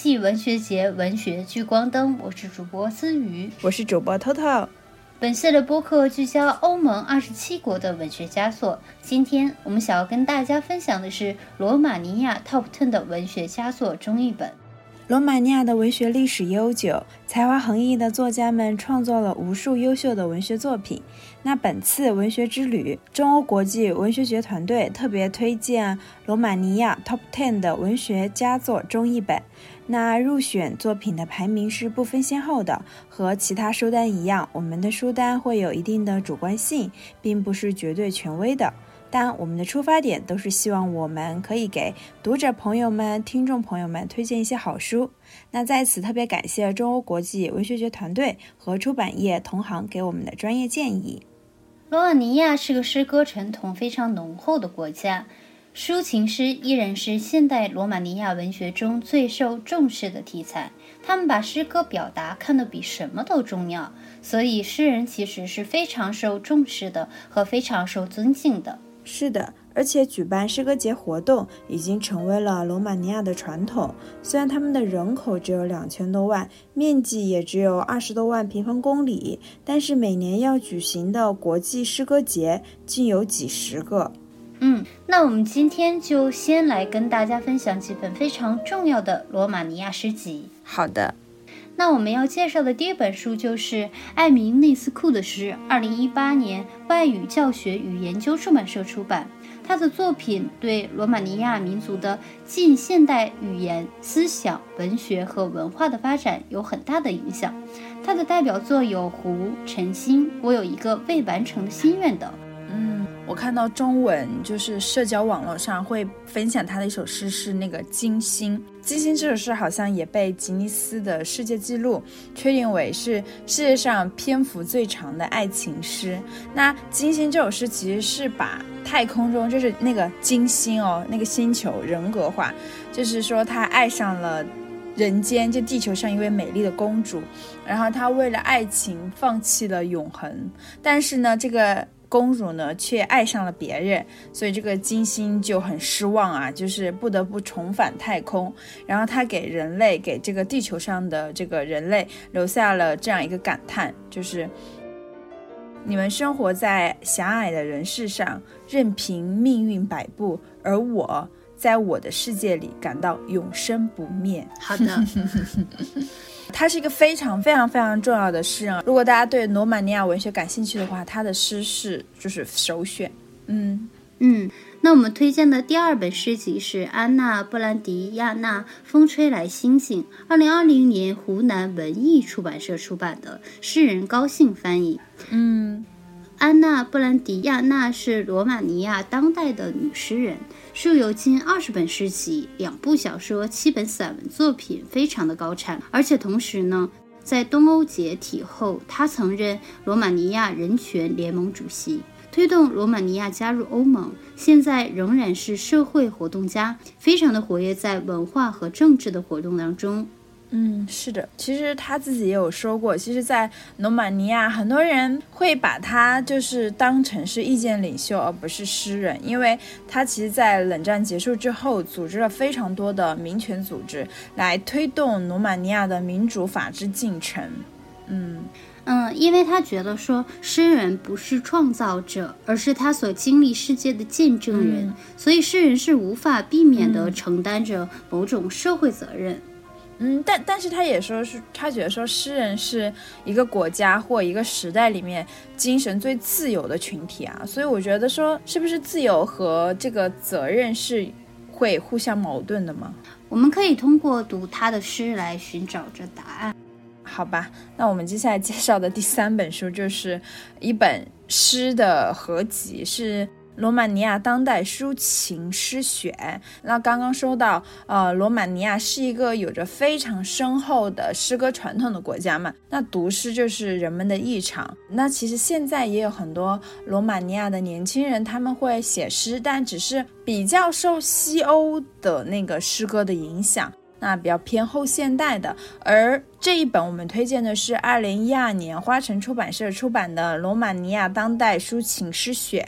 际文学节文学聚光灯，我是主播思雨，我是主播 Toto。本次的播客聚焦欧盟二十七国的文学佳作。今天我们想要跟大家分享的是罗马尼亚 Top Ten 的文学佳作中译本。罗马尼亚的文学历史悠久，才华横溢的作家们创作了无数优秀的文学作品。那本次文学之旅，中欧国际文学节团队特别推荐罗马尼亚 Top Ten 的文学佳作中译本。那入选作品的排名是不分先后的，和其他书单一样，我们的书单会有一定的主观性，并不是绝对权威的。但我们的出发点都是希望我们可以给读者朋友们、听众朋友们推荐一些好书。那在此特别感谢中欧国际文学节团队和出版业同行给我们的专业建议。罗马尼亚是个诗歌传统非常浓厚的国家，抒情诗依然是现代罗马尼亚文学中最受重视的题材。他们把诗歌表达看得比什么都重要，所以诗人其实是非常受重视的和非常受尊敬的。是的，而且举办诗歌节活动已经成为了罗马尼亚的传统。虽然他们的人口只有两千多万，面积也只有二十多万平方公里，但是每年要举行的国际诗歌节竟有几十个。嗯，那我们今天就先来跟大家分享几本非常重要的罗马尼亚诗集。好的。那我们要介绍的第一本书就是艾明内斯库的诗，二零一八年外语教学与研究出版社出版。他的作品对罗马尼亚民族的近现代语言、思想、文学和文化的发展有很大的影响。他的代表作有《湖》《晨星》《我有一个未完成的心愿》等。我看到中文就是社交网络上会分享他的一首诗，是那个《金星》。《金星》这首诗好像也被吉尼斯的世界纪录确定为是世界上篇幅最长的爱情诗。那《金星》这首诗其实是把太空中就是那个金星哦，那个星球人格化，就是说他爱上了人间，就地球上一位美丽的公主，然后他为了爱情放弃了永恒，但是呢，这个。公主呢，却爱上了别人，所以这个金星就很失望啊，就是不得不重返太空。然后她给人类，给这个地球上的这个人类留下了这样一个感叹，就是你们生活在狭隘的人世上，任凭命运摆布，而我在我的世界里感到永生不灭。好的。它是一个非常非常非常重要的诗人。如果大家对罗马尼亚文学感兴趣的话，他的诗是就是首选。嗯嗯，那我们推荐的第二本诗集是安娜·布兰迪亚娜《风吹来星星》，二零二零年湖南文艺出版社出版的，诗人高兴翻译。嗯。安娜·布兰迪亚娜是罗马尼亚当代的女诗人，著有近二十本诗集、两部小说、七本散文作品，非常的高产。而且同时呢，在东欧解体后，她曾任罗马尼亚人权联盟主席，推动罗马尼亚加入欧盟。现在仍然是社会活动家，非常的活跃在文化和政治的活动当中。嗯，是的，其实他自己也有说过，其实，在罗马尼亚，很多人会把他就是当成是意见领袖，而不是诗人，因为他其实，在冷战结束之后，组织了非常多的民权组织，来推动罗马尼亚的民主法治进程。嗯。嗯，因为他觉得说，诗人不是创造者，而是他所经历世界的见证人，所以诗人是无法避免的承担着某种社会责任。嗯，但但是他也说是，他觉得说诗人是一个国家或一个时代里面精神最自由的群体啊，所以我觉得说是不是自由和这个责任是会互相矛盾的吗？我们可以通过读他的诗来寻找着答案。好吧，那我们接下来介绍的第三本书就是一本诗的合集，是。罗马尼亚当代抒情诗选。那刚刚说到，呃，罗马尼亚是一个有着非常深厚的诗歌传统的国家嘛。那读诗就是人们的日常。那其实现在也有很多罗马尼亚的年轻人，他们会写诗，但只是比较受西欧的那个诗歌的影响，那比较偏后现代的。而这一本我们推荐的是二零一二年花城出版社出版的《罗马尼亚当代抒情诗选》。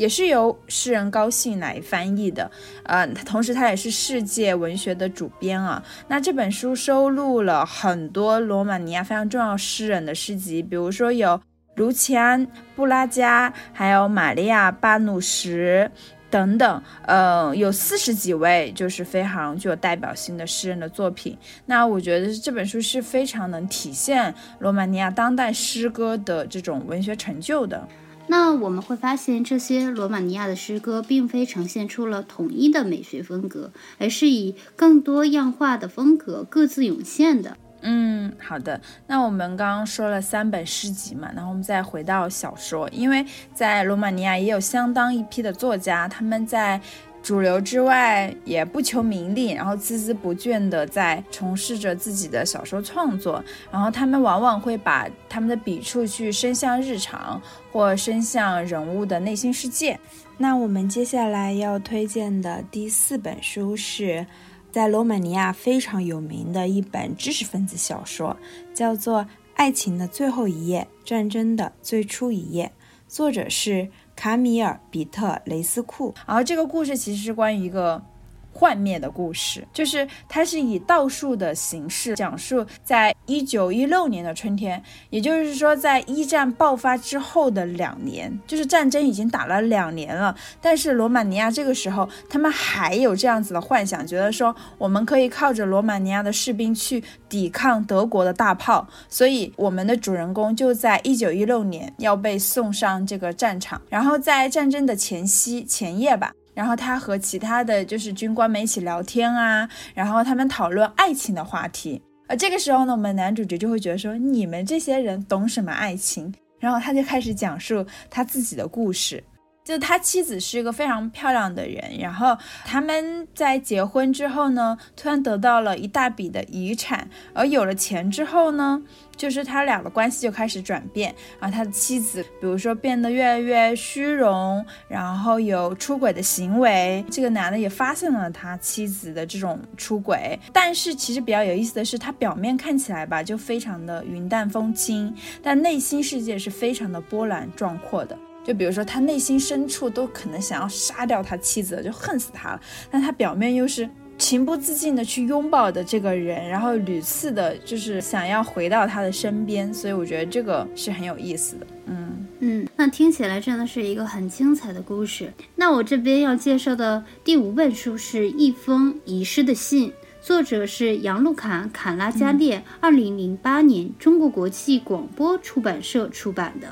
也是由诗人高兴来翻译的。呃，同时他也是世界文学的主编啊。那这本书收录了很多罗马尼亚非常重要诗人的诗集，比如说有卢奇安·布拉加，还有玛利亚·巴努什。等等，呃，有四十几位就是非常具有代表性的诗人的作品。那我觉得这本书是非常能体现罗马尼亚当代诗歌的这种文学成就的。那我们会发现，这些罗马尼亚的诗歌并非呈现出了统一的美学风格，而是以更多样化的风格各自涌现的。嗯，好的。那我们刚刚说了三本诗集嘛，然后我们再回到小说，因为在罗马尼亚也有相当一批的作家，他们在主流之外也不求名利，然后孜孜不倦地在从事着自己的小说创作。然后他们往往会把他们的笔触去伸向日常，或伸向人物的内心世界。那我们接下来要推荐的第四本书是。在罗马尼亚非常有名的一本知识分子小说，叫做《爱情的最后一页，战争的最初一页》，作者是卡米尔·比特蕾丝库。然后这个故事其实是关于一个。幻灭的故事，就是它是以倒数的形式讲述，在一九一六年的春天，也就是说，在一战爆发之后的两年，就是战争已经打了两年了，但是罗马尼亚这个时候，他们还有这样子的幻想，觉得说我们可以靠着罗马尼亚的士兵去抵抗德国的大炮，所以我们的主人公就在一九一六年要被送上这个战场，然后在战争的前夕前夜吧。然后他和其他的就是军官们一起聊天啊，然后他们讨论爱情的话题。而这个时候呢，我们男主角就会觉得说，你们这些人懂什么爱情？然后他就开始讲述他自己的故事。就他妻子是一个非常漂亮的人，然后他们在结婚之后呢，突然得到了一大笔的遗产，而有了钱之后呢，就是他俩的关系就开始转变啊。他的妻子，比如说变得越来越虚荣，然后有出轨的行为。这个男的也发现了他妻子的这种出轨，但是其实比较有意思的是，他表面看起来吧，就非常的云淡风轻，但内心世界是非常的波澜壮阔的。就比如说，他内心深处都可能想要杀掉他妻子，就恨死他了。但他表面又是情不自禁的去拥抱的这个人，然后屡次的就是想要回到他的身边。所以我觉得这个是很有意思的。嗯嗯，那听起来真的是一个很精彩的故事。那我这边要介绍的第五本书是《一封遗失的信》，作者是杨路卡·卡拉加列，二零零八年中国国际广播出版社出版的。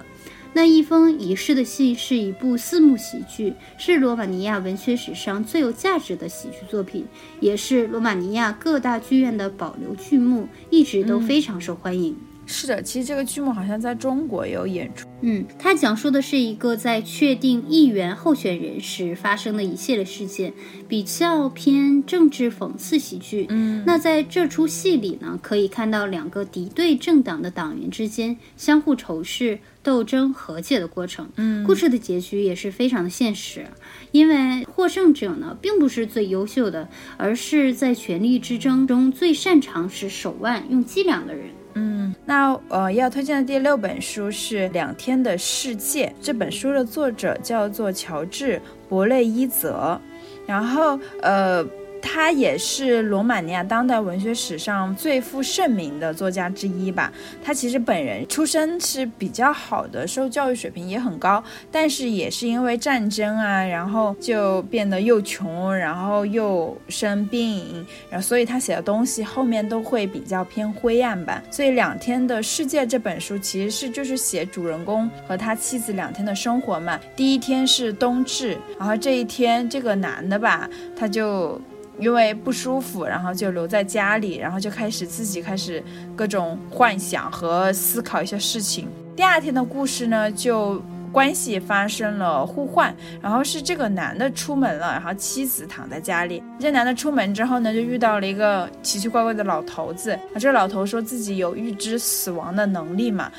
那一封遗失的信是一部四幕喜剧，是罗马尼亚文学史上最有价值的喜剧作品，也是罗马尼亚各大剧院的保留剧目，一直都非常受欢迎。是的，其实这个剧目好像在中国有演出。嗯，它讲述的是一个在确定议员候选人时发生的一系列事件，比较偏政治讽刺喜剧。嗯，那在这出戏里呢，可以看到两个敌对政党的党员之间相互仇视、斗争、和解的过程。嗯，故事的结局也是非常的现实，因为获胜者呢，并不是最优秀的，而是在权力之争中最擅长使手腕、用伎俩的人。嗯，那呃要推荐的第六本书是《两天的世界》。这本书的作者叫做乔治·伯雷伊泽，然后呃。他也是罗马尼亚当代文学史上最负盛名的作家之一吧。他其实本人出身是比较好的，受教育水平也很高，但是也是因为战争啊，然后就变得又穷，然后又生病，然后所以他写的东西后面都会比较偏灰暗吧。所以《两天的世界》这本书其实是就是写主人公和他妻子两天的生活嘛。第一天是冬至，然后这一天这个男的吧，他就。因为不舒服，然后就留在家里，然后就开始自己开始各种幻想和思考一些事情。第二天的故事呢，就关系发生了互换，然后是这个男的出门了，然后妻子躺在家里。这男的出门之后呢，就遇到了一个奇奇怪怪的老头子。啊，这老头说自己有预知死亡的能力嘛，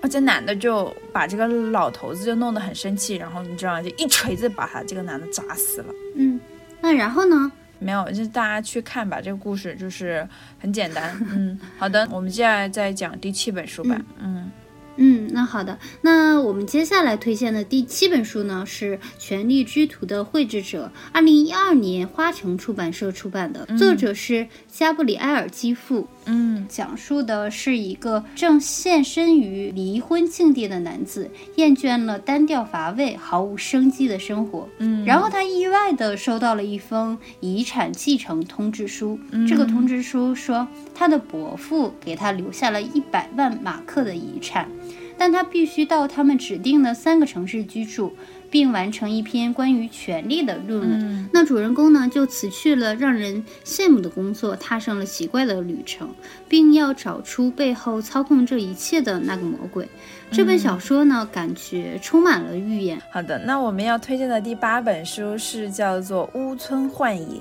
而这男的就把这个老头子就弄得很生气，然后你知道，就一锤子把他这个男的砸死了。嗯，那然后呢？没有，就大家去看吧。这个故事就是很简单。嗯，好的，我们接下来再讲第七本书吧。嗯嗯，那好的，那我们接下来推荐的第七本书呢，是《权力之徒》的绘制者，二零一二年花城出版社出版的，作者是加布里埃尔基夫。嗯，讲述的是一个正现身于离婚境地的男子，厌倦了单调乏味、毫无生机的生活。嗯，然后他意外的收到了一封遗产继承通知书。这个通知书说，他的伯父给他留下了一百万马克的遗产，但他必须到他们指定的三个城市居住。并完成一篇关于权力的论文。那主人公呢，就辞去了让人羡慕的工作，踏上了奇怪的旅程，并要找出背后操控这一切的那个魔鬼。这本小说呢，感觉充满了预言。好的，那我们要推荐的第八本书是叫做《屋村幻影》。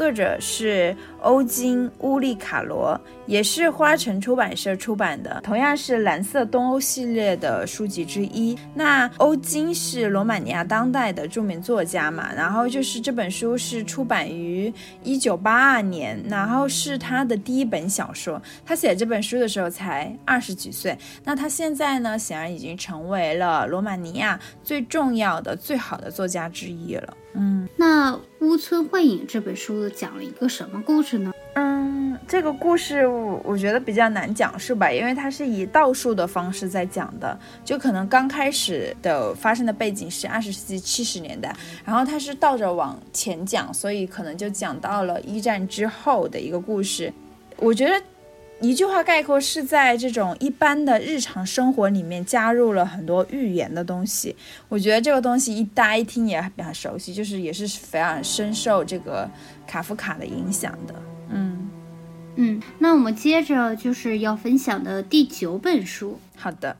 作者是欧金乌利卡罗，也是花城出版社出版的，同样是蓝色东欧系列的书籍之一。那欧金是罗马尼亚当代的著名作家嘛，然后就是这本书是出版于一九八二年，然后是他的第一本小说。他写这本书的时候才二十几岁，那他现在呢，显然已经成为了罗马尼亚最重要的、最好的作家之一了。嗯，那《屋村幻影》这本书讲了一个什么故事呢？嗯，这个故事我我觉得比较难讲是吧，因为它是以倒数的方式在讲的，就可能刚开始的发生的背景是二十世纪七十年代，然后它是倒着往前讲，所以可能就讲到了一战之后的一个故事。我觉得。一句话概括，是在这种一般的日常生活里面加入了很多寓言的东西。我觉得这个东西一大家一听也比较熟悉，就是也是非常深受这个卡夫卡的影响的。嗯嗯，那我们接着就是要分享的第九本书。好的，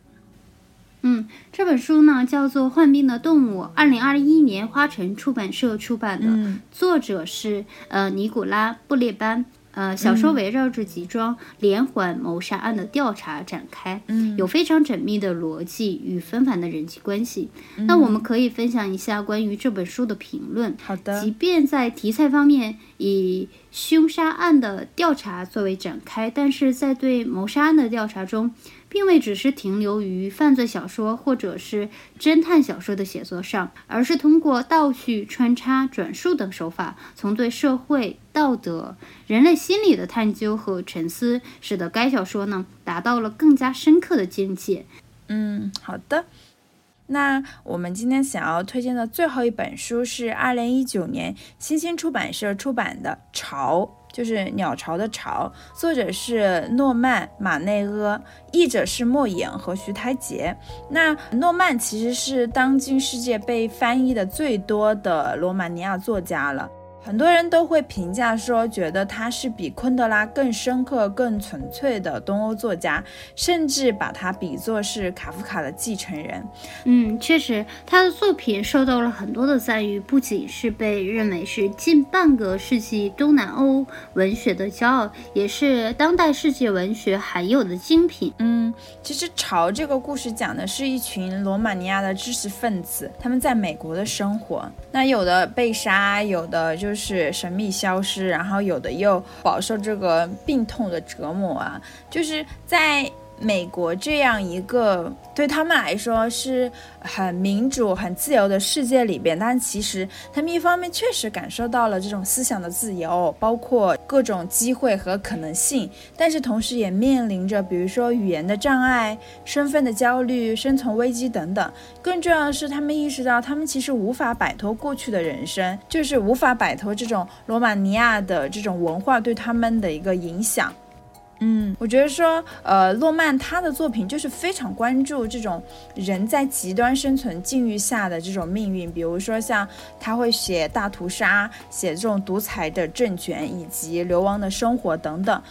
嗯，这本书呢叫做《患病的动物》，二零二一年花城出版社出版的，作者是呃尼古拉布列班。呃，小说围绕着几桩连环谋杀案的调查展开，嗯，有非常缜密的逻辑与纷繁的人际关系。那我们可以分享一下关于这本书的评论。好的，即便在题材方面以凶杀案的调查作为展开，但是在对谋杀案的调查中。并未只是停留于犯罪小说或者是侦探小说的写作上，而是通过倒叙、穿插、转述等手法，从对社会、道德、人类心理的探究和沉思，使得该小说呢达到了更加深刻的境界。嗯，好的。那我们今天想要推荐的最后一本书是二零一九年新星出版社出版的《巢》。就是鸟巢的巢，作者是诺曼·马内厄，译者是莫言和徐台杰。那诺曼其实是当今世界被翻译的最多的罗马尼亚作家了。很多人都会评价说，觉得他是比昆德拉更深刻、更纯粹的东欧作家，甚至把他比作是卡夫卡的继承人。嗯，确实，他的作品受到了很多的赞誉，不仅是被认为是近半个世纪东南欧文学的骄傲，也是当代世界文学罕有的精品。嗯，其实《潮》这个故事讲的是一群罗马尼亚的知识分子，他们在美国的生活，那有的被杀，有的就。就是神秘消失，然后有的又饱受这个病痛的折磨啊，就是在。美国这样一个对他们来说是很民主、很自由的世界里边，但其实他们一方面确实感受到了这种思想的自由，包括各种机会和可能性，但是同时也面临着比如说语言的障碍、身份的焦虑、生存危机等等。更重要的是，他们意识到他们其实无法摆脱过去的人生，就是无法摆脱这种罗马尼亚的这种文化对他们的一个影响。嗯，我觉得说，呃，诺曼他的作品就是非常关注这种人在极端生存境遇下的这种命运，比如说像他会写大屠杀，写这种独裁的政权以及流亡的生活等等。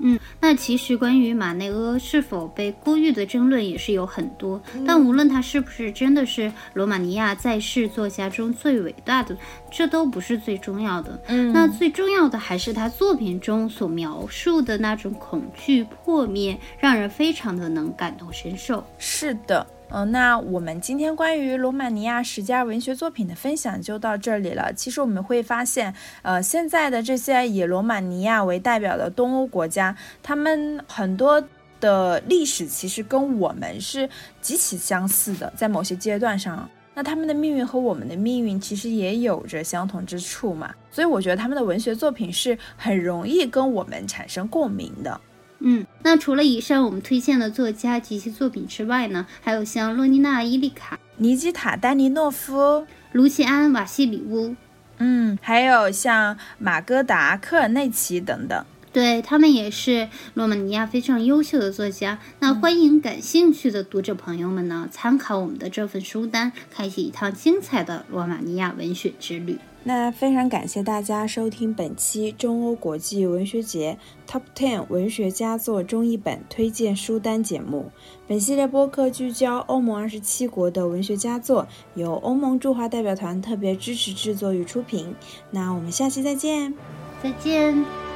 嗯，那其实关于马内阿是否被过誉的争论也是有很多，但无论他是不是真的是罗马尼亚在世作家中最伟大的，这都不是最重要的。嗯，那最重要的还是他作品中所描述的那种恐惧破灭，让人非常的能感同身受。是的。嗯，那我们今天关于罗马尼亚十佳文学作品的分享就到这里了。其实我们会发现，呃，现在的这些以罗马尼亚为代表的东欧国家，他们很多的历史其实跟我们是极其相似的，在某些阶段上，那他们的命运和我们的命运其实也有着相同之处嘛。所以我觉得他们的文学作品是很容易跟我们产生共鸣的。嗯，那除了以上我们推荐的作家及其作品之外呢，还有像洛妮娜·伊利卡、尼基塔·丹尼诺夫、卢奇安·瓦西里乌，嗯，还有像马戈达·科尔内奇等等。对他们也是罗马尼亚非常优秀的作家。那欢迎感兴趣的读者朋友们呢，参考我们的这份书单，开启一趟精彩的罗马尼亚文学之旅。那非常感谢大家收听本期中欧国际文学节 Top Ten 文学佳作中译本推荐书单节目。本系列播客聚焦欧盟二十七国的文学佳作，由欧盟驻华代表团特别支持制作与出品。那我们下期再见，再见。